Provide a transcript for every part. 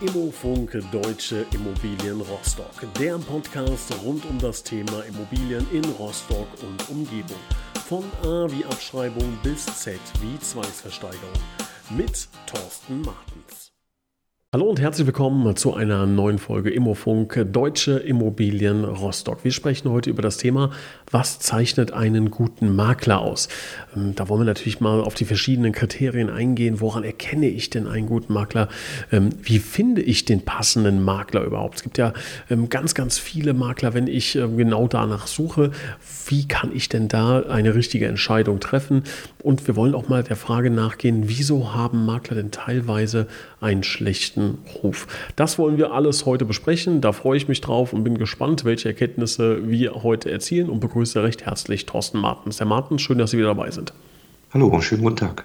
Immofunk Deutsche Immobilien Rostock. Der Podcast rund um das Thema Immobilien in Rostock und Umgebung. Von A wie Abschreibung bis Z wie Zwangsversteigerung. Mit Thorsten Martens. Hallo und herzlich willkommen zu einer neuen Folge Immofunk Deutsche Immobilien Rostock. Wir sprechen heute über das Thema, was zeichnet einen guten Makler aus? Ähm, da wollen wir natürlich mal auf die verschiedenen Kriterien eingehen. Woran erkenne ich denn einen guten Makler? Ähm, wie finde ich den passenden Makler überhaupt? Es gibt ja ähm, ganz, ganz viele Makler, wenn ich genau danach suche. Wie kann ich denn da eine richtige Entscheidung treffen? Und wir wollen auch mal der Frage nachgehen, wieso haben Makler denn teilweise einen schlechten schlechten Ruf. Das wollen wir alles heute besprechen. Da freue ich mich drauf und bin gespannt, welche Erkenntnisse wir heute erzielen und begrüße recht herzlich Thorsten Martens. Herr Martens, schön, dass Sie wieder dabei sind. Hallo, schönen guten Tag.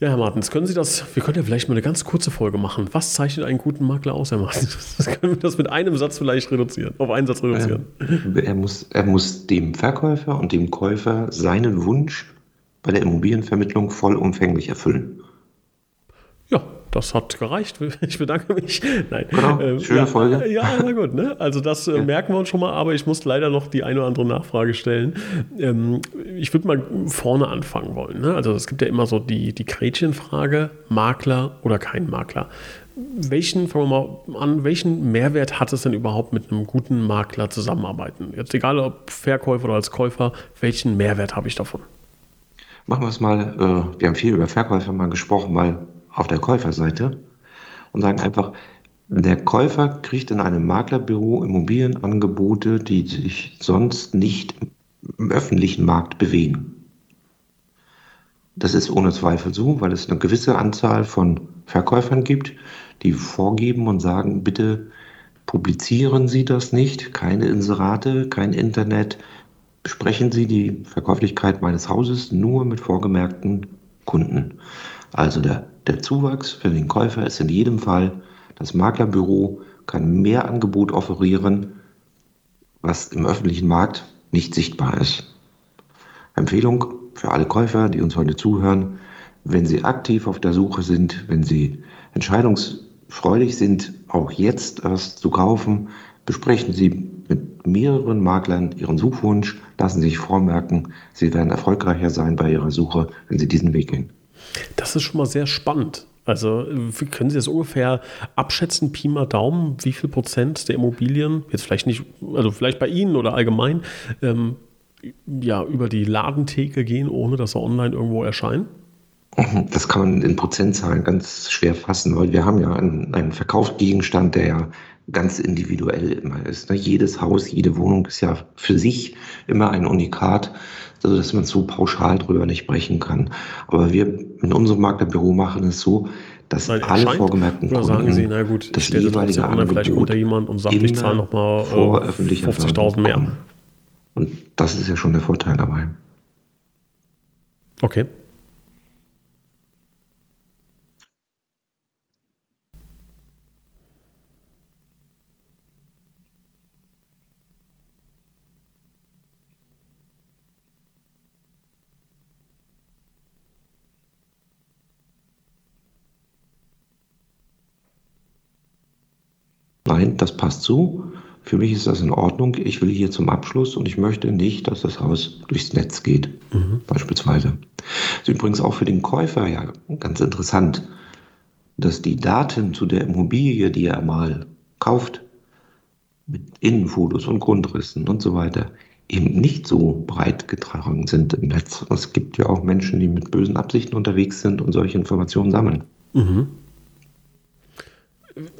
Ja, Herr Martens, können Sie das, wir können ja vielleicht mal eine ganz kurze Folge machen. Was zeichnet einen guten Makler aus, Herr Martens? Das können wir das mit einem Satz vielleicht reduzieren, auf einen Satz reduzieren. Ähm, er, muss, er muss dem Verkäufer und dem Käufer seinen Wunsch bei der Immobilienvermittlung vollumfänglich erfüllen. Ja, das hat gereicht. Ich bedanke mich. Nein. Genau, ähm, schöne ja, Folge. Ja, na gut. Ne? Also das äh, merken wir uns schon mal, aber ich muss leider noch die eine oder andere Nachfrage stellen. Ähm, ich würde mal vorne anfangen wollen. Ne? Also es gibt ja immer so die, die Gretchenfrage, Makler oder kein Makler. Welchen, fangen wir mal an, welchen Mehrwert hat es denn überhaupt mit einem guten Makler zusammenarbeiten? Jetzt egal ob Verkäufer oder als Käufer, welchen Mehrwert habe ich davon? Machen wir es mal, äh, wir haben viel über Verkäufer mal gesprochen, weil auf der Käuferseite und sagen einfach, der Käufer kriegt in einem Maklerbüro Immobilienangebote, die sich sonst nicht im öffentlichen Markt bewegen. Das ist ohne Zweifel so, weil es eine gewisse Anzahl von Verkäufern gibt, die vorgeben und sagen, bitte publizieren Sie das nicht, keine Inserate, kein Internet, besprechen Sie die Verkäuflichkeit meines Hauses nur mit vorgemerkten Kunden. Also der, der Zuwachs für den Käufer ist in jedem Fall, das Maklerbüro kann mehr Angebot offerieren, was im öffentlichen Markt nicht sichtbar ist. Empfehlung für alle Käufer, die uns heute zuhören, wenn Sie aktiv auf der Suche sind, wenn Sie entscheidungsfreudig sind, auch jetzt erst zu kaufen, besprechen Sie mit mehreren Maklern Ihren Suchwunsch, lassen Sie sich vormerken, Sie werden erfolgreicher sein bei Ihrer Suche, wenn Sie diesen Weg gehen. Das ist schon mal sehr spannend. Also können Sie das ungefähr abschätzen, Pi mal Daumen, wie viel Prozent der Immobilien, jetzt vielleicht nicht, also vielleicht bei Ihnen oder allgemein, ähm, ja, über die Ladentheke gehen, ohne dass sie online irgendwo erscheinen? Das kann man in Prozentzahlen ganz schwer fassen, weil wir haben ja einen, einen Verkaufsgegenstand, der ja ganz individuell immer ist. Ne? Jedes Haus, jede Wohnung ist ja für sich immer ein Unikat, also dass man so pauschal drüber nicht sprechen kann. Aber wir in unserem Maklerbüro machen es so, dass Weil alle vorgemerkten Kunden sagen Sie, na gut, das jeweilige Angebot vielleicht unter jemand und sagt, ich zahle nochmal äh, 50.000 mehr. Und das ist ja schon der Vorteil dabei. Okay. Nein, das passt so. Für mich ist das in Ordnung. Ich will hier zum Abschluss und ich möchte nicht, dass das Haus durchs Netz geht, mhm. beispielsweise. Das ist übrigens auch für den Käufer ja ganz interessant, dass die Daten zu der Immobilie, die er mal kauft, mit Innenfotos und Grundrissen und so weiter, eben nicht so breit getragen sind im Netz. Es gibt ja auch Menschen, die mit bösen Absichten unterwegs sind und solche Informationen sammeln. Mhm.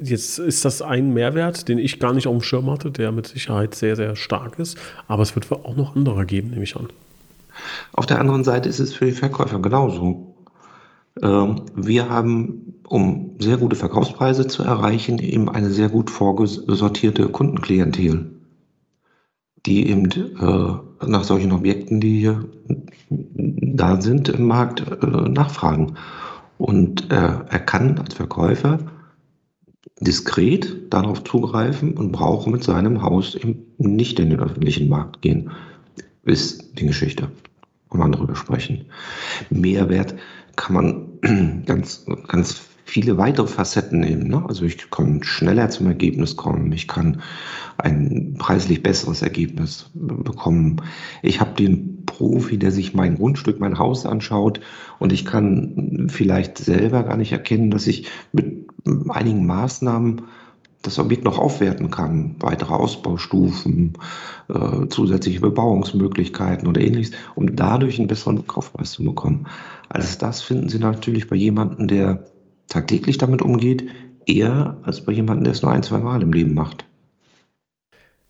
Jetzt ist das ein Mehrwert, den ich gar nicht auf dem Schirm hatte, der mit Sicherheit sehr, sehr stark ist. Aber es wird auch noch andere geben, nehme ich an. Auf der anderen Seite ist es für die Verkäufer genauso. Ähm, wir haben, um sehr gute Verkaufspreise zu erreichen, eben eine sehr gut vorgesortierte Kundenklientel, die eben äh, nach solchen Objekten, die hier da sind im Markt, äh, nachfragen. Und äh, er kann als Verkäufer diskret darauf zugreifen und braucht mit seinem Haus eben nicht in den öffentlichen Markt gehen. Ist die Geschichte. Kann man darüber sprechen. Mehrwert kann man ganz, ganz viele weitere Facetten nehmen. Ne? Also ich kann schneller zum Ergebnis kommen, ich kann ein preislich besseres Ergebnis bekommen. Ich habe den Profi, der sich mein Grundstück, mein Haus anschaut und ich kann vielleicht selber gar nicht erkennen, dass ich mit einigen Maßnahmen das Objekt noch aufwerten kann, weitere Ausbaustufen, äh, zusätzliche Bebauungsmöglichkeiten oder ähnliches, um dadurch einen besseren Kaufpreis zu bekommen. Alles das finden Sie natürlich bei jemandem, der tagtäglich damit umgeht, eher als bei jemandem, der es nur ein, zwei Mal im Leben macht.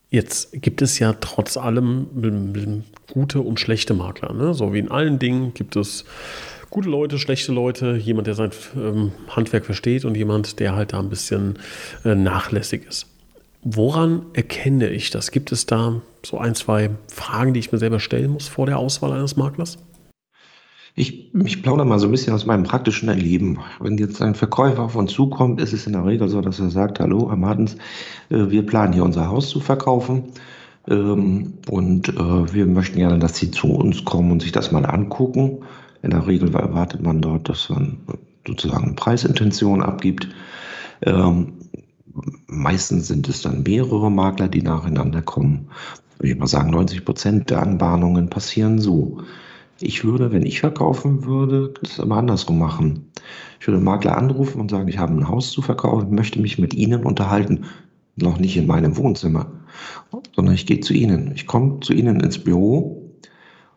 Jetzt gibt es ja trotz allem gute und schlechte Makler. Ne? So wie in allen Dingen gibt es gute Leute, schlechte Leute, jemand, der sein ähm, Handwerk versteht und jemand, der halt da ein bisschen äh, nachlässig ist. Woran erkenne ich das? Gibt es da so ein, zwei Fragen, die ich mir selber stellen muss vor der Auswahl eines Maklers? Ich, ich plaudere mal so ein bisschen aus meinem praktischen Erleben. Wenn jetzt ein Verkäufer auf uns zukommt, ist es in der Regel so, dass er sagt, hallo, Herr Martens, äh, wir planen hier unser Haus zu verkaufen ähm, und äh, wir möchten gerne, dass Sie zu uns kommen und sich das mal angucken. In der Regel erwartet man dort, dass man sozusagen eine Preisintention abgibt. Ähm, meistens sind es dann mehrere Makler, die nacheinander kommen. Würde ich mal sagen, 90 Prozent der Anbahnungen passieren so. Ich würde, wenn ich verkaufen würde, das immer andersrum machen. Ich würde Makler anrufen und sagen, ich habe ein Haus zu verkaufen, möchte mich mit Ihnen unterhalten. Noch nicht in meinem Wohnzimmer, sondern ich gehe zu Ihnen. Ich komme zu Ihnen ins Büro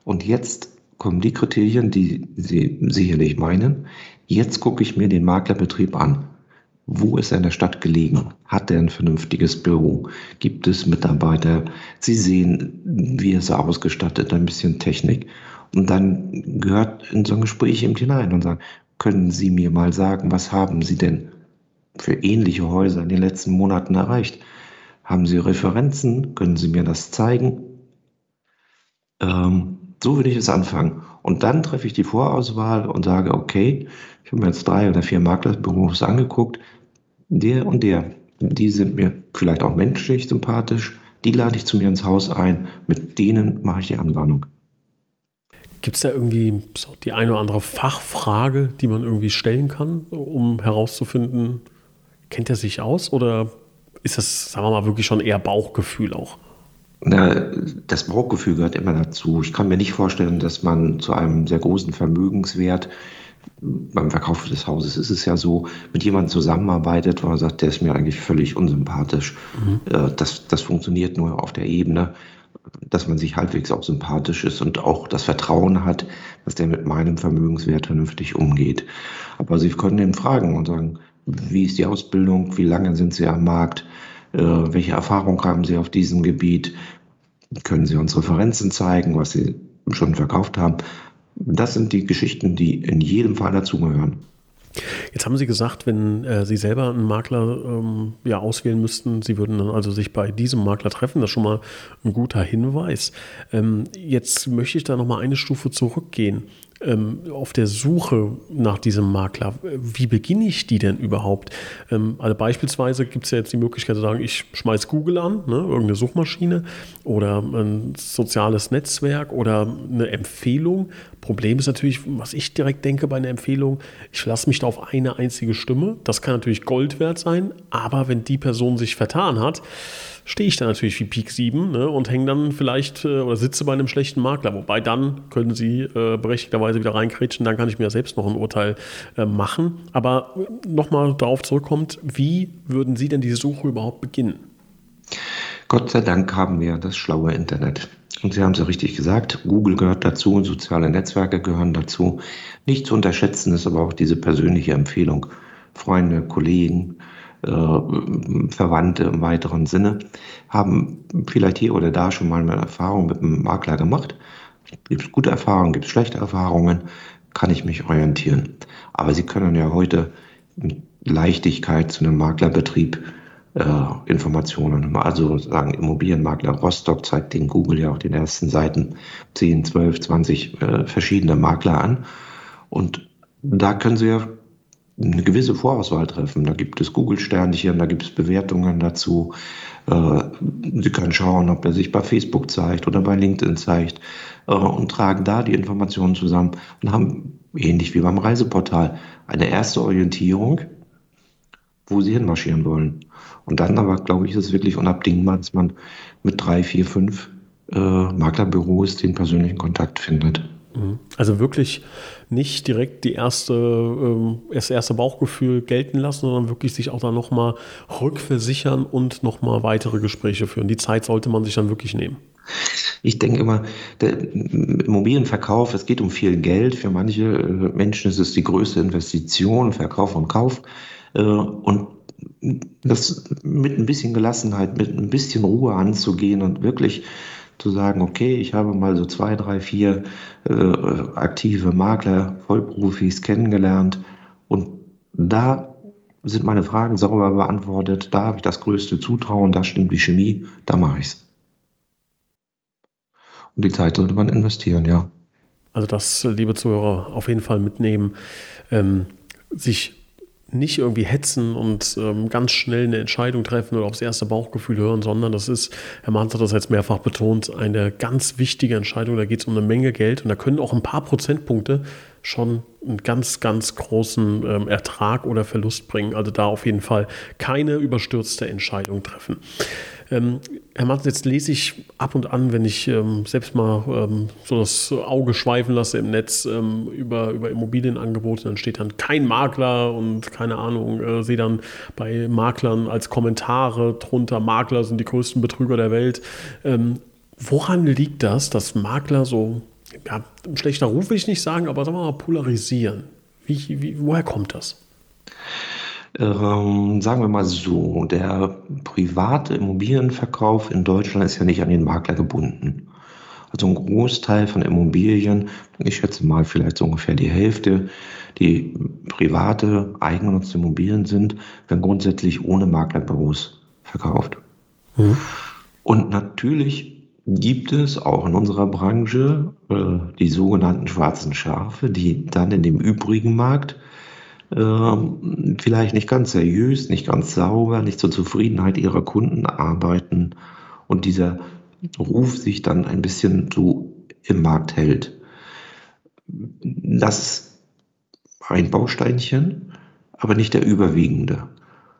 und jetzt kommen die Kriterien, die Sie sicherlich meinen. Jetzt gucke ich mir den Maklerbetrieb an. Wo ist er in der Stadt gelegen? Hat er ein vernünftiges Büro? Gibt es Mitarbeiter? Sie sehen, wie er ist ausgestattet, ein bisschen Technik. Und dann gehört in so ein Gespräch eben hinein und sagen, können Sie mir mal sagen, was haben Sie denn für ähnliche Häuser in den letzten Monaten erreicht? Haben Sie Referenzen? Können Sie mir das zeigen? Ähm, so würde ich es anfangen. Und dann treffe ich die Vorauswahl und sage, okay, ich habe mir jetzt drei oder vier Maklerbüros angeguckt. Der und der, die sind mir vielleicht auch menschlich sympathisch. Die lade ich zu mir ins Haus ein. Mit denen mache ich die Anwarnung. Gibt es da irgendwie so die eine oder andere Fachfrage, die man irgendwie stellen kann, um herauszufinden, kennt er sich aus oder ist das, sagen wir mal, wirklich schon eher Bauchgefühl auch? Na, das Bauchgefühl gehört immer dazu. Ich kann mir nicht vorstellen, dass man zu einem sehr großen Vermögenswert beim Verkauf des Hauses ist es ja so, mit jemandem zusammenarbeitet, wo man sagt, der ist mir eigentlich völlig unsympathisch. Mhm. Äh, das, das funktioniert nur auf der Ebene, dass man sich halbwegs auch sympathisch ist und auch das Vertrauen hat, dass der mit meinem Vermögenswert vernünftig umgeht. Aber Sie können ihn fragen und sagen, wie ist die Ausbildung, wie lange sind Sie am Markt, äh, welche Erfahrung haben Sie auf diesem Gebiet? Können Sie uns Referenzen zeigen, was Sie schon verkauft haben? Das sind die Geschichten, die in jedem Fall dazugehören. Jetzt haben Sie gesagt, wenn äh, Sie selber einen Makler ähm, ja, auswählen müssten, Sie würden dann also sich bei diesem Makler treffen. Das ist schon mal ein guter Hinweis. Ähm, jetzt möchte ich da noch mal eine Stufe zurückgehen ähm, auf der Suche nach diesem Makler, wie beginne ich die denn überhaupt? Ähm, also beispielsweise gibt es ja jetzt die Möglichkeit zu sagen, ich schmeiße Google an, ne, irgendeine Suchmaschine oder ein soziales Netzwerk oder eine Empfehlung. Problem ist natürlich, was ich direkt denke bei einer Empfehlung, ich lasse mich da auf eine einzige Stimme. Das kann natürlich Gold wert sein, aber wenn die Person sich vertan hat, stehe ich da natürlich wie Peak 7 ne, und hänge dann vielleicht äh, oder sitze bei einem schlechten Makler. Wobei dann können Sie äh, berechtigterweise wieder reinkrätschen, dann kann ich mir selbst noch ein Urteil äh, machen. Aber äh, nochmal darauf zurückkommt, wie würden Sie denn diese Suche überhaupt beginnen? Gott sei Dank haben wir das schlaue Internet. Und Sie haben es ja richtig gesagt, Google gehört dazu, soziale Netzwerke gehören dazu. Nicht zu unterschätzen ist aber auch diese persönliche Empfehlung. Freunde, Kollegen, Verwandte im weiteren Sinne, haben vielleicht hier oder da schon mal eine Erfahrung mit einem Makler gemacht. Gibt es gute Erfahrungen, gibt es schlechte Erfahrungen, kann ich mich orientieren. Aber Sie können ja heute mit Leichtigkeit zu einem Maklerbetrieb äh, Informationen. Also sagen Immobilienmakler Rostock zeigt den Google ja auf den ersten Seiten 10, 12, 20 äh, verschiedene Makler an. Und da können Sie ja eine gewisse Vorauswahl treffen. Da gibt es Google-Sternchen, da gibt es Bewertungen dazu. Äh, Sie können schauen, ob er sich bei Facebook zeigt oder bei LinkedIn zeigt äh, und tragen da die Informationen zusammen und haben, ähnlich wie beim Reiseportal, eine erste Orientierung, wo Sie hinmarschieren wollen. Und dann aber, glaube ich, ist es wirklich unabdingbar, dass man mit drei, vier, fünf äh, Maklerbüros den persönlichen Kontakt findet. Mhm. Also wirklich nicht direkt die erste, ähm, das erste Bauchgefühl gelten lassen, sondern wirklich sich auch dann nochmal rückversichern und nochmal weitere Gespräche führen. Die Zeit sollte man sich dann wirklich nehmen. Ich denke immer, der Immobilienverkauf, es geht um viel Geld. Für manche äh, Menschen ist es die größte Investition, Verkauf und Kauf. Äh, und das mit ein bisschen Gelassenheit, mit ein bisschen Ruhe anzugehen und wirklich zu sagen, okay, ich habe mal so zwei, drei, vier äh, aktive Makler, Vollprofis kennengelernt und da sind meine Fragen sauber beantwortet, da habe ich das größte Zutrauen, da stimmt die Chemie, da mache ich es. Und die Zeit sollte man investieren, ja. Also das, liebe Zuhörer, auf jeden Fall mitnehmen, ähm, sich nicht irgendwie hetzen und ähm, ganz schnell eine Entscheidung treffen oder aufs erste Bauchgefühl hören, sondern das ist, Herr Mahns hat das jetzt mehrfach betont, eine ganz wichtige Entscheidung. Da geht es um eine Menge Geld und da können auch ein paar Prozentpunkte schon einen ganz, ganz großen ähm, Ertrag oder Verlust bringen. Also da auf jeden Fall keine überstürzte Entscheidung treffen. Ähm, Herr Martin, jetzt lese ich ab und an, wenn ich ähm, selbst mal ähm, so das Auge schweifen lasse im Netz ähm, über, über Immobilienangebote, dann steht dann kein Makler und keine Ahnung, äh, sehe dann bei Maklern als Kommentare drunter, Makler sind die größten Betrüger der Welt. Ähm, woran liegt das, dass Makler so, ja, ein schlechter Ruf will ich nicht sagen, aber sagen wir mal polarisieren? Wie, wie, woher kommt das? Ähm, sagen wir mal so, der private Immobilienverkauf in Deutschland ist ja nicht an den Makler gebunden. Also ein Großteil von Immobilien, ich schätze mal vielleicht so ungefähr die Hälfte, die private, eigengenutzte Immobilien sind, werden grundsätzlich ohne Maklerbüros verkauft. Mhm. Und natürlich gibt es auch in unserer Branche äh, die sogenannten schwarzen Schafe, die dann in dem übrigen Markt ähm, vielleicht nicht ganz seriös, nicht ganz sauber, nicht zur Zufriedenheit ihrer Kunden arbeiten und dieser Ruf sich dann ein bisschen so im Markt hält. Das ist ein Bausteinchen, aber nicht der überwiegende.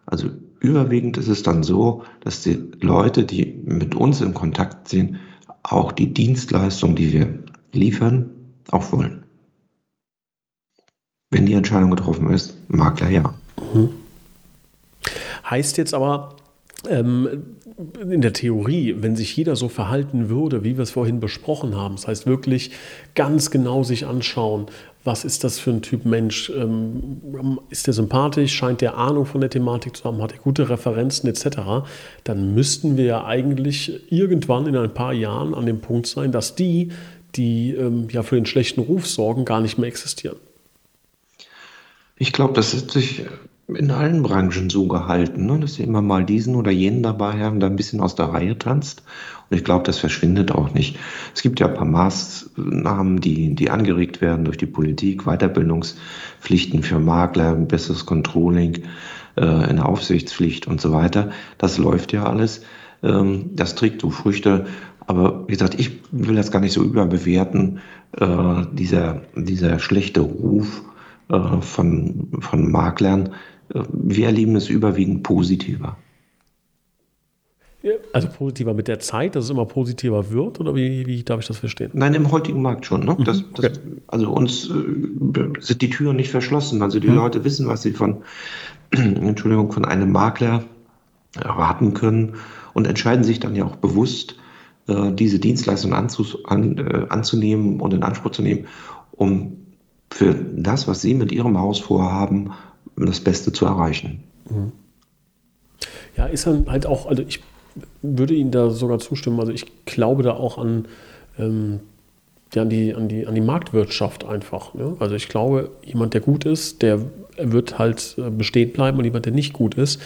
Also überwiegend ist es dann so, dass die Leute, die mit uns in Kontakt sind, auch die Dienstleistung, die wir liefern, auch wollen. Wenn die Entscheidung getroffen ist, Makler ja. Mhm. Heißt jetzt aber, ähm, in der Theorie, wenn sich jeder so verhalten würde, wie wir es vorhin besprochen haben, das heißt wirklich ganz genau sich anschauen, was ist das für ein Typ Mensch, ähm, ist der sympathisch, scheint der Ahnung von der Thematik zu haben, hat er gute Referenzen etc., dann müssten wir ja eigentlich irgendwann in ein paar Jahren an dem Punkt sein, dass die, die ähm, ja für den schlechten Ruf sorgen, gar nicht mehr existieren. Ich glaube, das hat sich in allen Branchen so gehalten, ne? dass sie immer mal diesen oder jenen dabei haben, der ein bisschen aus der Reihe tanzt. Und ich glaube, das verschwindet auch nicht. Es gibt ja ein paar Maßnahmen, die, die angeregt werden durch die Politik, Weiterbildungspflichten für Makler, besseres Controlling, äh, eine Aufsichtspflicht und so weiter. Das läuft ja alles. Ähm, das trägt so Früchte. Aber wie gesagt, ich will das gar nicht so überbewerten. Äh, dieser, dieser schlechte Ruf, äh, von, von Maklern. Äh, wir erleben es überwiegend positiver. Also positiver mit der Zeit, dass es immer positiver wird, oder wie, wie darf ich das verstehen? Nein, im heutigen Markt schon. Ne? Das, das, okay. Also uns äh, sind die Türen nicht verschlossen. Also die mhm. Leute wissen, was sie von, Entschuldigung, von einem Makler erwarten können und entscheiden sich dann ja auch bewusst, äh, diese Dienstleistung an, äh, anzunehmen und in Anspruch zu nehmen, um für das, was Sie mit Ihrem Haus vorhaben, das Beste zu erreichen. Ja, ist dann halt auch, also ich würde Ihnen da sogar zustimmen. Also ich glaube da auch an ähm, an, die, an, die, an die Marktwirtschaft einfach. Ne? Also ich glaube, jemand, der gut ist, der wird halt äh, bestehen bleiben und jemand, der nicht gut ist,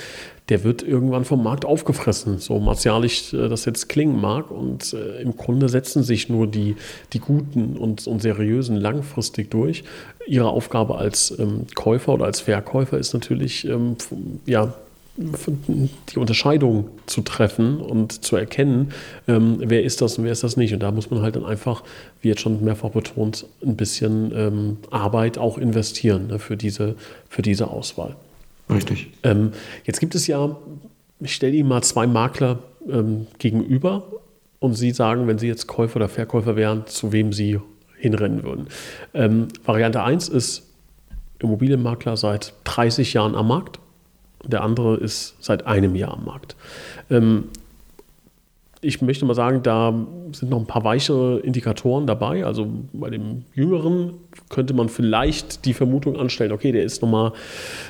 der wird irgendwann vom Markt aufgefressen, so martialisch äh, das jetzt klingen mag. Und äh, im Grunde setzen sich nur die, die Guten und, und Seriösen langfristig durch. Ihre Aufgabe als ähm, Käufer oder als Verkäufer ist natürlich, ähm, ja, die Unterscheidung zu treffen und zu erkennen, ähm, wer ist das und wer ist das nicht. Und da muss man halt dann einfach, wie jetzt schon mehrfach betont, ein bisschen ähm, Arbeit auch investieren ne, für, diese, für diese Auswahl. Richtig. Ähm, jetzt gibt es ja, ich stelle Ihnen mal zwei Makler ähm, gegenüber und Sie sagen, wenn Sie jetzt Käufer oder Verkäufer wären, zu wem Sie hinrennen würden. Ähm, Variante 1 ist Immobilienmakler seit 30 Jahren am Markt der andere ist seit einem Jahr am Markt. Ähm, ich möchte mal sagen, da sind noch ein paar weichere Indikatoren dabei. Also bei dem Jüngeren könnte man vielleicht die Vermutung anstellen, okay, der ist nochmal,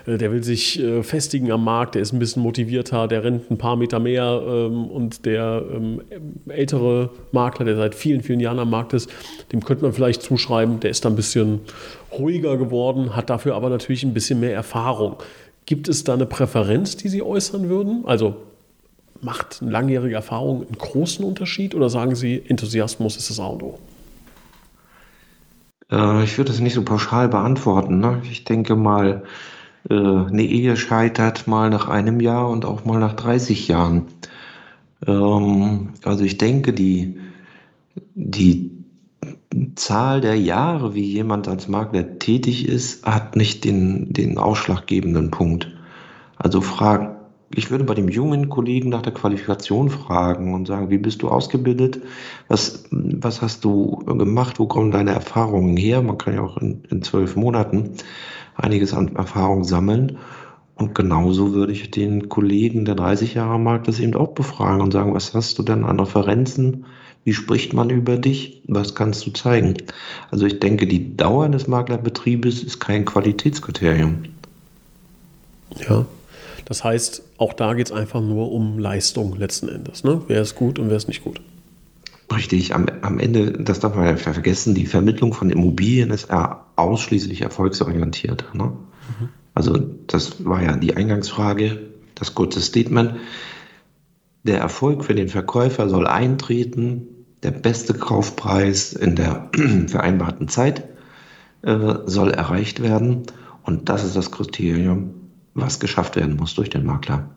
äh, der will sich äh, festigen am Markt, der ist ein bisschen motivierter, der rennt ein paar Meter mehr ähm, und der ähm, ältere Makler, der seit vielen, vielen Jahren am Markt ist, dem könnte man vielleicht zuschreiben, der ist da ein bisschen ruhiger geworden, hat dafür aber natürlich ein bisschen mehr Erfahrung. Gibt es da eine Präferenz, die Sie äußern würden? Also macht langjährige Erfahrung einen großen Unterschied oder sagen Sie, Enthusiasmus ist das A und O? Äh, ich würde es nicht so pauschal beantworten. Ne? Ich denke mal, äh, eine Ehe scheitert mal nach einem Jahr und auch mal nach 30 Jahren. Ähm, also ich denke, die, die Zahl der Jahre, wie jemand als Makler tätig ist, hat nicht den, den ausschlaggebenden Punkt. Also frag, ich würde bei dem jungen Kollegen nach der Qualifikation fragen und sagen, wie bist du ausgebildet? Was, was hast du gemacht? Wo kommen deine Erfahrungen her? Man kann ja auch in, in zwölf Monaten einiges an Erfahrung sammeln. Und genauso würde ich den Kollegen, der 30 Jahre Markt ist, eben auch befragen und sagen, was hast du denn an Referenzen? Wie spricht man über dich? Was kannst du zeigen? Also ich denke, die Dauer des Maklerbetriebes ist kein Qualitätskriterium. Ja, das heißt, auch da geht es einfach nur um Leistung letzten Endes. Ne? Wer ist gut und wer ist nicht gut. Richtig, am, am Ende, das darf man ja vergessen, die Vermittlung von Immobilien ist ja ausschließlich erfolgsorientiert. Ne? Mhm. Also das war ja die Eingangsfrage, das kurze Statement. Der Erfolg für den Verkäufer soll eintreten, der beste Kaufpreis in der vereinbarten Zeit äh, soll erreicht werden. Und das ist das Kriterium, was geschafft werden muss durch den Makler.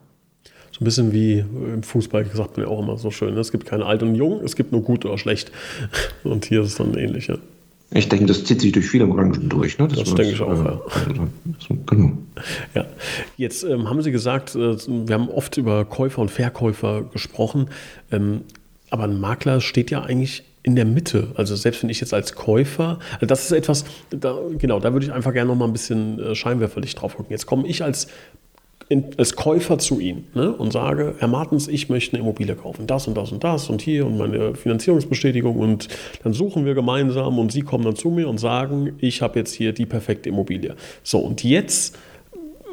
So ein bisschen wie im Fußball gesagt man ja auch immer so schön. Ne? Es gibt keine alt und jung, es gibt nur gut oder schlecht. Und hier ist es dann ähnlich. Ja. Ich denke, das zieht sich durch viele Branchen durch. Ne? Das, das denke ich auch, äh, ja. Also, genau. ja. Jetzt ähm, haben Sie gesagt, äh, wir haben oft über Käufer und Verkäufer gesprochen. Ähm, aber ein Makler steht ja eigentlich in der Mitte. Also selbst wenn ich jetzt als Käufer, also das ist etwas, da, genau, da würde ich einfach gerne noch mal ein bisschen äh, Scheinwerferlicht drauf gucken. Jetzt komme ich als, in, als Käufer zu Ihnen ne, und sage, Herr Martens, ich möchte eine Immobilie kaufen, das und das und das und hier und meine Finanzierungsbestätigung und dann suchen wir gemeinsam und Sie kommen dann zu mir und sagen, ich habe jetzt hier die perfekte Immobilie. So, und jetzt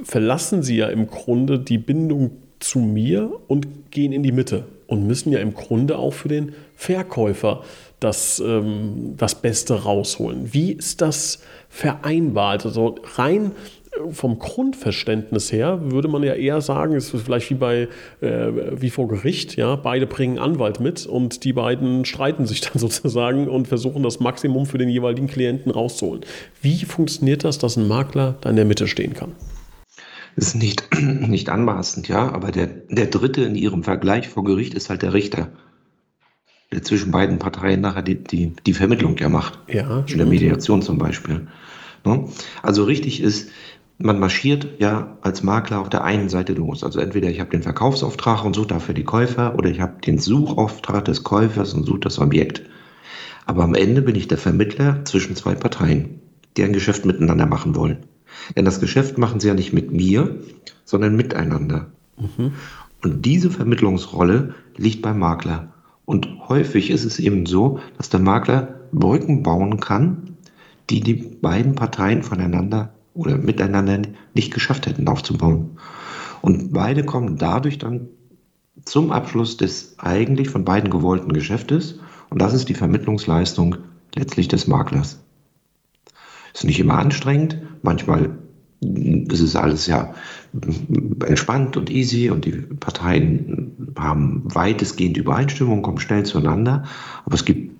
verlassen Sie ja im Grunde die Bindung zu mir und gehen in die Mitte und müssen ja im Grunde auch für den Verkäufer das, ähm, das Beste rausholen. Wie ist das vereinbar? Also rein äh, vom Grundverständnis her würde man ja eher sagen, es ist vielleicht wie bei äh, wie vor Gericht, ja, beide bringen Anwalt mit und die beiden streiten sich dann sozusagen und versuchen das Maximum für den jeweiligen Klienten rauszuholen. Wie funktioniert das, dass ein Makler da in der Mitte stehen kann? Ist nicht, nicht anmaßend, ja, aber der, der Dritte in ihrem Vergleich vor Gericht ist halt der Richter, der zwischen beiden Parteien nachher die, die, die Vermittlung ja macht. Ja. In der Mediation zum Beispiel. Ne? Also richtig ist, man marschiert ja als Makler auf der einen Seite los. Also entweder ich habe den Verkaufsauftrag und suche dafür die Käufer oder ich habe den Suchauftrag des Käufers und suche das Objekt. Aber am Ende bin ich der Vermittler zwischen zwei Parteien, die ein Geschäft miteinander machen wollen. Denn das Geschäft machen sie ja nicht mit mir, sondern miteinander. Mhm. Und diese Vermittlungsrolle liegt beim Makler. Und häufig ist es eben so, dass der Makler Brücken bauen kann, die die beiden Parteien voneinander oder miteinander nicht geschafft hätten aufzubauen. Und beide kommen dadurch dann zum Abschluss des eigentlich von beiden gewollten Geschäftes. Und das ist die Vermittlungsleistung letztlich des Maklers. Ist nicht immer anstrengend, manchmal ist es alles ja entspannt und easy und die Parteien haben weitestgehend Übereinstimmung, kommen schnell zueinander. Aber es gibt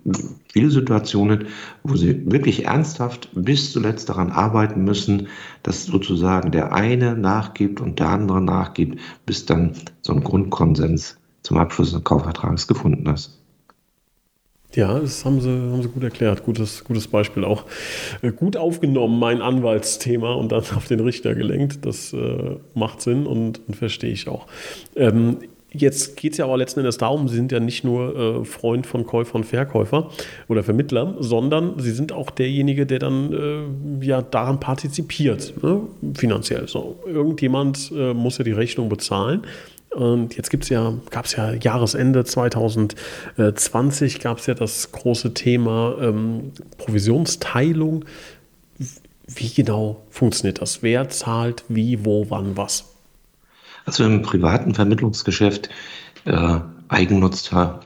viele Situationen, wo sie wirklich ernsthaft bis zuletzt daran arbeiten müssen, dass sozusagen der eine nachgibt und der andere nachgibt, bis dann so ein Grundkonsens zum Abschluss des Kaufvertrags gefunden ist. Ja, das haben sie, haben sie gut erklärt. Gutes, gutes Beispiel auch. Äh, gut aufgenommen, mein Anwaltsthema und dann auf den Richter gelenkt. Das äh, macht Sinn und, und verstehe ich auch. Ähm, Jetzt geht es ja aber letzten Endes darum, Sie sind ja nicht nur äh, Freund von Käufer und Verkäufer oder Vermittler, sondern Sie sind auch derjenige, der dann äh, ja daran partizipiert, ne? finanziell. So, irgendjemand äh, muss ja die Rechnung bezahlen. Und jetzt gibt's ja, gab es ja Jahresende 2020 gab es ja das große Thema ähm, Provisionsteilung. Wie genau funktioniert das? Wer zahlt wie, wo, wann, was? Also im privaten Vermittlungsgeschäft äh, Eigennutzer,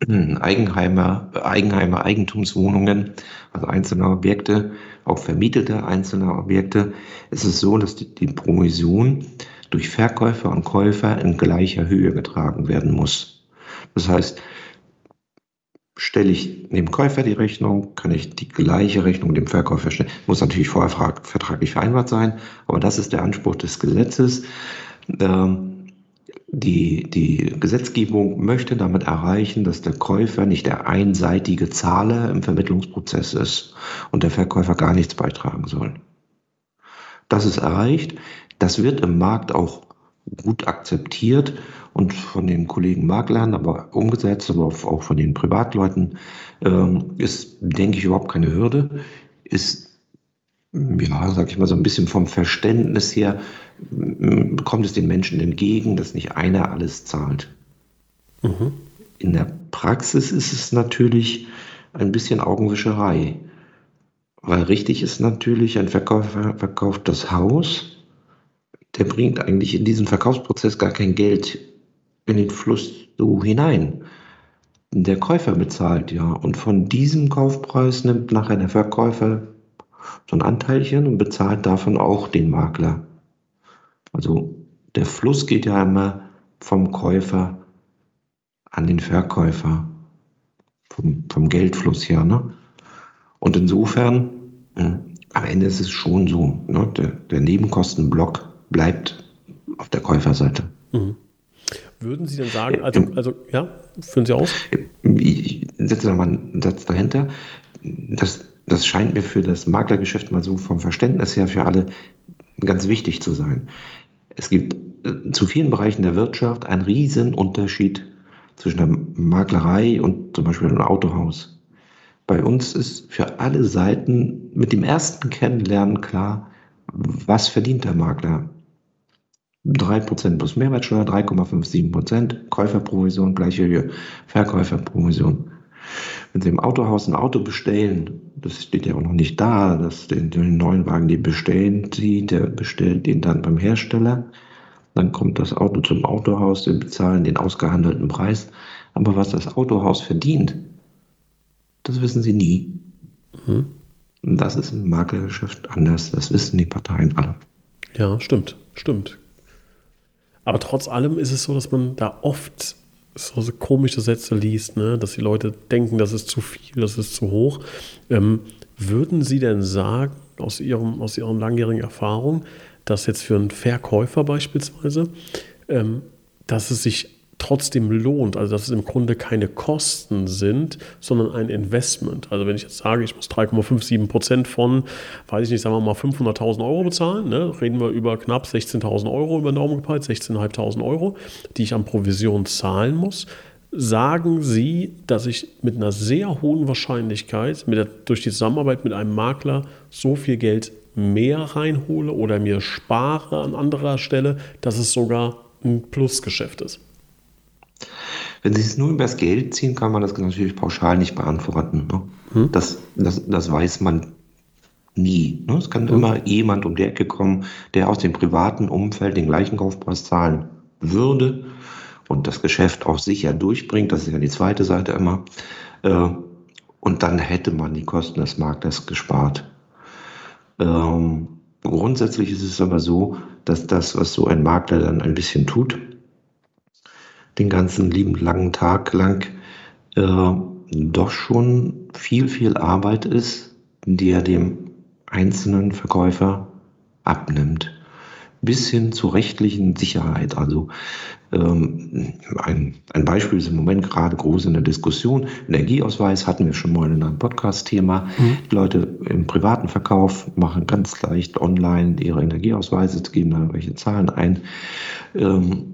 Eigenheimer, Eigenheimer, Eigentumswohnungen, also einzelne Objekte, auch vermietete einzelne Objekte, ist es so, dass die, die Provision durch Verkäufer und Käufer in gleicher Höhe getragen werden muss. Das heißt, stelle ich dem Käufer die Rechnung, kann ich die gleiche Rechnung dem Verkäufer stellen. Muss natürlich vorher vertraglich vereinbart sein, aber das ist der Anspruch des Gesetzes. Ähm, die, die Gesetzgebung möchte damit erreichen, dass der Käufer nicht der einseitige Zahler im Vermittlungsprozess ist und der Verkäufer gar nichts beitragen soll. Das ist erreicht. Das wird im Markt auch gut akzeptiert und von den Kollegen Maklern, aber umgesetzt, aber auch von den Privatleuten ähm, ist, denke ich, überhaupt keine Hürde. Ist, ja, sag ich mal, so ein bisschen vom Verständnis her, kommt es den Menschen entgegen, dass nicht einer alles zahlt. Mhm. In der Praxis ist es natürlich ein bisschen Augenwischerei. Weil richtig ist natürlich, ein Verkäufer verkauft das Haus der bringt eigentlich in diesen Verkaufsprozess gar kein Geld in den Fluss so hinein. Der Käufer bezahlt ja und von diesem Kaufpreis nimmt nachher der Verkäufer so ein Anteilchen und bezahlt davon auch den Makler. Also der Fluss geht ja immer vom Käufer an den Verkäufer, vom, vom Geldfluss her. Ne? Und insofern, hm, am Ende ist es schon so, ne? der, der Nebenkostenblock bleibt auf der Käuferseite. Mhm. Würden Sie denn sagen, also, also ja, führen Sie aus? Ich setze nochmal einen Satz dahinter. Das, das scheint mir für das Maklergeschäft mal so vom Verständnis her für alle ganz wichtig zu sein. Es gibt äh, zu vielen Bereichen der Wirtschaft einen riesen Unterschied zwischen der Maklerei und zum Beispiel einem Autohaus. Bei uns ist für alle Seiten mit dem ersten Kennenlernen klar, was verdient der Makler. 3% plus Mehrwertsteuer, 3,57%, Käuferprovision, gleiche Höhe, Verkäuferprovision. Wenn Sie im Autohaus ein Auto bestellen, das steht ja auch noch nicht da, dass den, den neuen Wagen, den bestellen Sie, der bestellt den dann beim Hersteller. Dann kommt das Auto zum Autohaus, Sie bezahlen den ausgehandelten Preis. Aber was das Autohaus verdient, das wissen Sie nie. Mhm. Und das ist im Maklergeschäft anders. Das wissen die Parteien alle. Ja, stimmt, stimmt. Aber trotz allem ist es so, dass man da oft so, komische Sätze liest, ne? dass die Leute denken, das ist zu viel, das ist zu hoch. Ähm, würden Sie denn sagen, aus Ihrem, aus Ihren langjährigen Erfahrung, dass jetzt für einen Verkäufer beispielsweise, ähm, dass es sich trotzdem lohnt, also dass es im Grunde keine Kosten sind, sondern ein Investment. Also wenn ich jetzt sage, ich muss 3,57 Prozent von, weiß ich nicht, sagen wir mal 500.000 Euro bezahlen, ne, reden wir über knapp 16.000 Euro über den gepeilt, 16.500 Euro, die ich an Provision zahlen muss. Sagen Sie, dass ich mit einer sehr hohen Wahrscheinlichkeit der, durch die Zusammenarbeit mit einem Makler so viel Geld mehr reinhole oder mir spare an anderer Stelle, dass es sogar ein Plusgeschäft ist? Wenn Sie es nur über das Geld ziehen, kann man das natürlich pauschal nicht beantworten. Ne? Hm? Das, das, das weiß man nie. Ne? Es kann hm. immer jemand um die Ecke kommen, der aus dem privaten Umfeld den gleichen Kaufpreis zahlen würde und das Geschäft auch sicher durchbringt. Das ist ja die zweite Seite immer. Äh, Und dann hätte man die Kosten des Maklers gespart. Ähm, grundsätzlich ist es aber so, dass das, was so ein Makler dann ein bisschen tut, den ganzen lieben langen Tag lang, äh, doch schon viel, viel Arbeit ist, die er dem einzelnen Verkäufer abnimmt bis hin zur rechtlichen Sicherheit. Also ähm, ein, ein Beispiel ist im Moment gerade groß in der Diskussion. Energieausweis hatten wir schon mal in einem Podcast-Thema. Mhm. Die Leute im privaten Verkauf machen ganz leicht online ihre Energieausweise, geben da welche Zahlen ein. Ähm,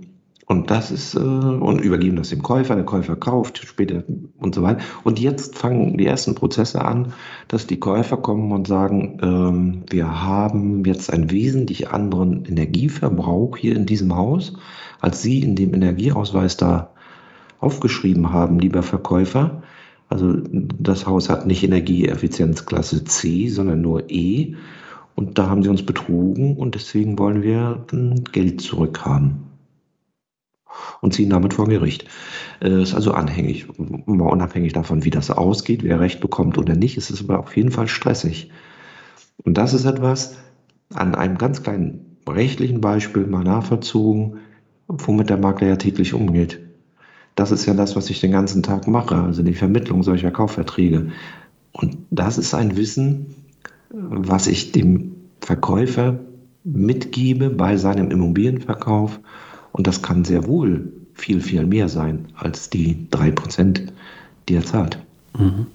und das ist, äh, und übergeben das dem Käufer, der Käufer kauft später und so weiter. Und jetzt fangen die ersten Prozesse an, dass die Käufer kommen und sagen, ähm, wir haben jetzt einen wesentlich anderen Energieverbrauch hier in diesem Haus, als Sie in dem Energieausweis da aufgeschrieben haben, lieber Verkäufer. Also das Haus hat nicht Energieeffizienzklasse C, sondern nur E. Und da haben sie uns betrogen und deswegen wollen wir Geld zurückhaben und ziehen damit vor Gericht. Äh, ist also anhängig, mal unabhängig davon, wie das ausgeht, wer Recht bekommt oder nicht, ist es aber auf jeden Fall stressig. Und das ist etwas, an einem ganz kleinen rechtlichen Beispiel mal nachvollzogen, womit der Makler ja täglich umgeht. Das ist ja das, was ich den ganzen Tag mache, also die Vermittlung solcher Kaufverträge. Und das ist ein Wissen, was ich dem Verkäufer mitgebe bei seinem Immobilienverkauf und das kann sehr wohl viel, viel mehr sein als die 3%, die er zahlt. Mhm.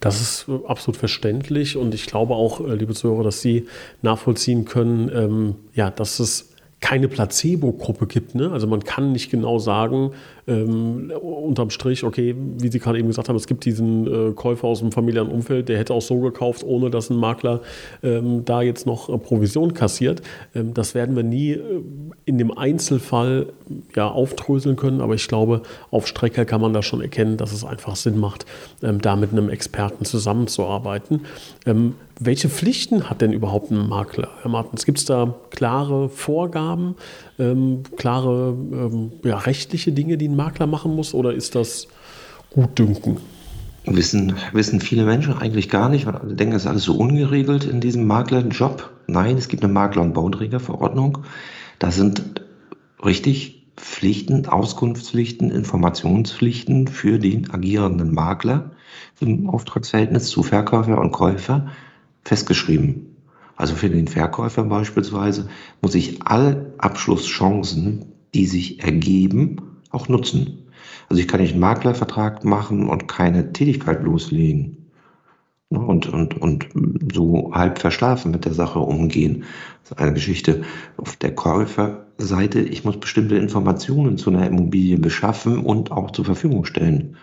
Das ist absolut verständlich und ich glaube auch, äh, liebe Zuhörer, dass Sie nachvollziehen können, ähm, ja, dass es keine Placebo-Gruppe gibt. Ne? Also man kann nicht genau sagen, ähm, unterm Strich, okay, wie Sie gerade eben gesagt haben, es gibt diesen äh, Käufer aus dem familiären Umfeld, der hätte auch so gekauft, ohne dass ein Makler ähm, da jetzt noch äh, Provision kassiert. Ähm, das werden wir nie äh, in dem Einzelfall ja, aufdröseln können, aber ich glaube, auf Strecke kann man da schon erkennen, dass es einfach Sinn macht, ähm, da mit einem Experten zusammenzuarbeiten. Ähm, welche Pflichten hat denn überhaupt ein Makler, Herr Martens? Gibt es da klare Vorgaben, ähm, klare ähm, ja, rechtliche Dinge, die ein Makler machen muss, oder ist das Gutdünken? Wissen, wissen viele Menschen eigentlich gar nicht, weil alle denken, es ist alles so ungeregelt in diesem Maklerjob. Nein, es gibt eine Makler- und Bauträgerverordnung. Da sind richtig Pflichten, Auskunftspflichten, Informationspflichten für den agierenden Makler im Auftragsverhältnis zu Verkäufer und Käufer festgeschrieben. Also für den Verkäufer beispielsweise muss ich alle Abschlusschancen, die sich ergeben, auch nutzen. Also ich kann nicht einen Maklervertrag machen und keine Tätigkeit loslegen. Und, und, und so halb verschlafen mit der Sache umgehen. Das ist eine Geschichte auf der Käuferseite. Ich muss bestimmte Informationen zu einer Immobilie beschaffen und auch zur Verfügung stellen.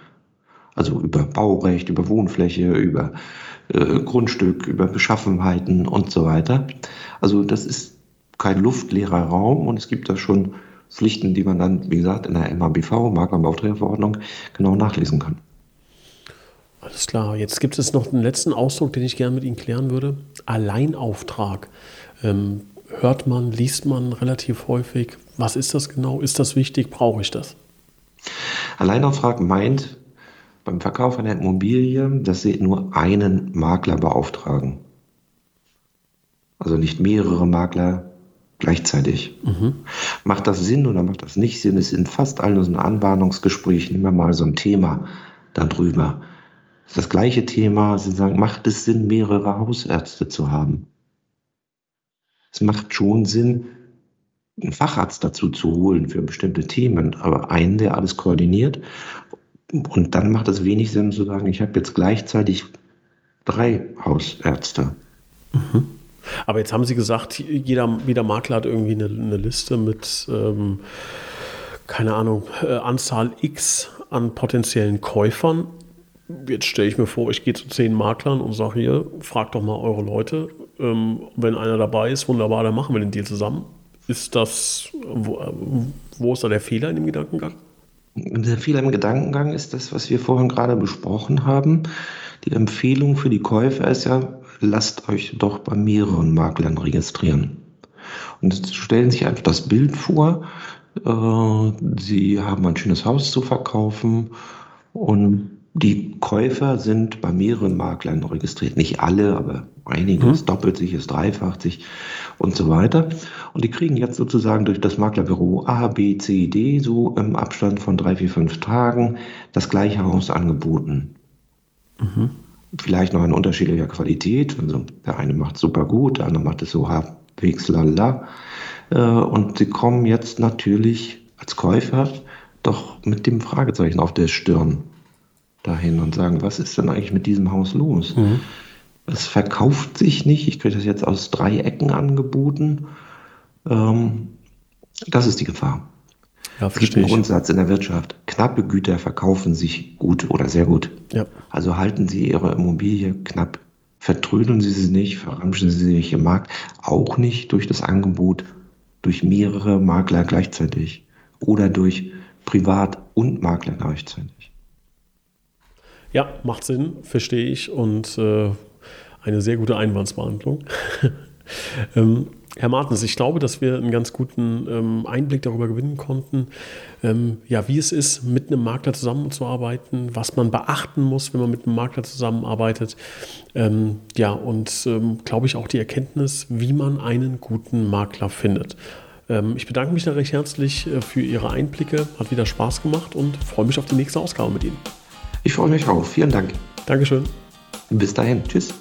Also über Baurecht, über Wohnfläche, über äh, Grundstück, über Beschaffenheiten und so weiter. Also das ist kein luftleerer Raum und es gibt da schon Pflichten, die man dann, wie gesagt, in der MABV, Makler- und Bauträgerverordnung, genau nachlesen kann. Alles klar. Jetzt gibt es noch einen letzten Ausdruck, den ich gerne mit Ihnen klären würde. Alleinauftrag. Ähm, hört man, liest man relativ häufig. Was ist das genau? Ist das wichtig? Brauche ich das? Alleinauftrag meint, beim Verkauf einer Immobilie, dass Sie nur einen Makler beauftragen. Also nicht mehrere Makler gleichzeitig. Mhm. Macht das Sinn oder macht das nicht Sinn? Es sind fast allen unseren Anbahnungsgesprächen immer mal so ein Thema darüber. Das ist das gleiche Thema. Sie sagen, macht es Sinn, mehrere Hausärzte zu haben? Es macht schon Sinn, einen Facharzt dazu zu holen für bestimmte Themen, aber einen, der alles koordiniert und dann macht es wenig Sinn zu sagen, ich habe jetzt gleichzeitig drei Hausärzte. Mhm. Aber jetzt haben Sie gesagt, jeder, jeder Makler hat irgendwie eine, eine Liste mit, ähm, keine Ahnung, äh, Anzahl X an potenziellen Käufern. Jetzt stelle ich mir vor, ich gehe zu zehn Maklern und sage hier, fragt doch mal eure Leute. Ähm, wenn einer dabei ist, wunderbar, dann machen wir den Deal zusammen. Ist das, wo, wo ist da der Fehler in dem Gedankengang? Der Fehler im Gedankengang ist das, was wir vorhin gerade besprochen haben. Die Empfehlung für die Käufer ist ja, lasst euch doch bei mehreren Maklern registrieren. Und stellen sich einfach das Bild vor, äh, sie haben ein schönes Haus zu verkaufen und Die Käufer sind bei mehreren Maklern registriert. Nicht alle, aber einige. Es mhm. doppelt sich, es dreifacht sich und so weiter. Und die kriegen jetzt sozusagen durch das Maklerbüro A, B, C, D so im Abstand von drei, vier, fünf Tagen das gleiche Haus angeboten. Mhm. Vielleicht noch in unterschiedlicher Qualität. Also der eine macht super gut, der andere macht es so halbwegs lala. Äh, und sie kommen jetzt natürlich als Käufer doch mit dem Fragezeichen auf der Stirn dahin und sagen, was ist denn eigentlich mit diesem Haus los? Mhm. Es verkauft sich nicht. Ich kriege das jetzt aus drei Ecken angeboten. Ähm, das ist die Gefahr. Ja, es gibt einen Grundsatz in der Wirtschaft. Knappe Güter verkaufen sich gut oder sehr gut. Ja. Also halten Sie Ihre Immobilie knapp. Vertrödeln Sie sie nicht, verramschen Sie sie nicht im Markt. Auch nicht durch das Angebot durch mehrere Makler gleichzeitig oder durch Privat- und Makler gleichzeitig. Ja, macht Sinn, verstehe ich und äh, eine sehr gute Einwandsbehandlung. ähm, Herr Martens, ich glaube, dass wir einen ganz guten ähm, Einblick darüber gewinnen konnten, ähm, ja, wie es ist, mit einem Makler zusammenzuarbeiten, was man beachten muss, wenn man mit einem Makler zusammenarbeitet. Ähm, ja, und ähm, glaube ich auch die Erkenntnis, wie man einen guten Makler findet. Ähm, ich bedanke mich da recht herzlich äh, für Ihre Einblicke, hat wieder Spaß gemacht und freue mich auf die nächste Ausgabe mit Ihnen. Ich freue mich auch. Vielen Dank. Dankeschön. Bis dahin. Tschüss.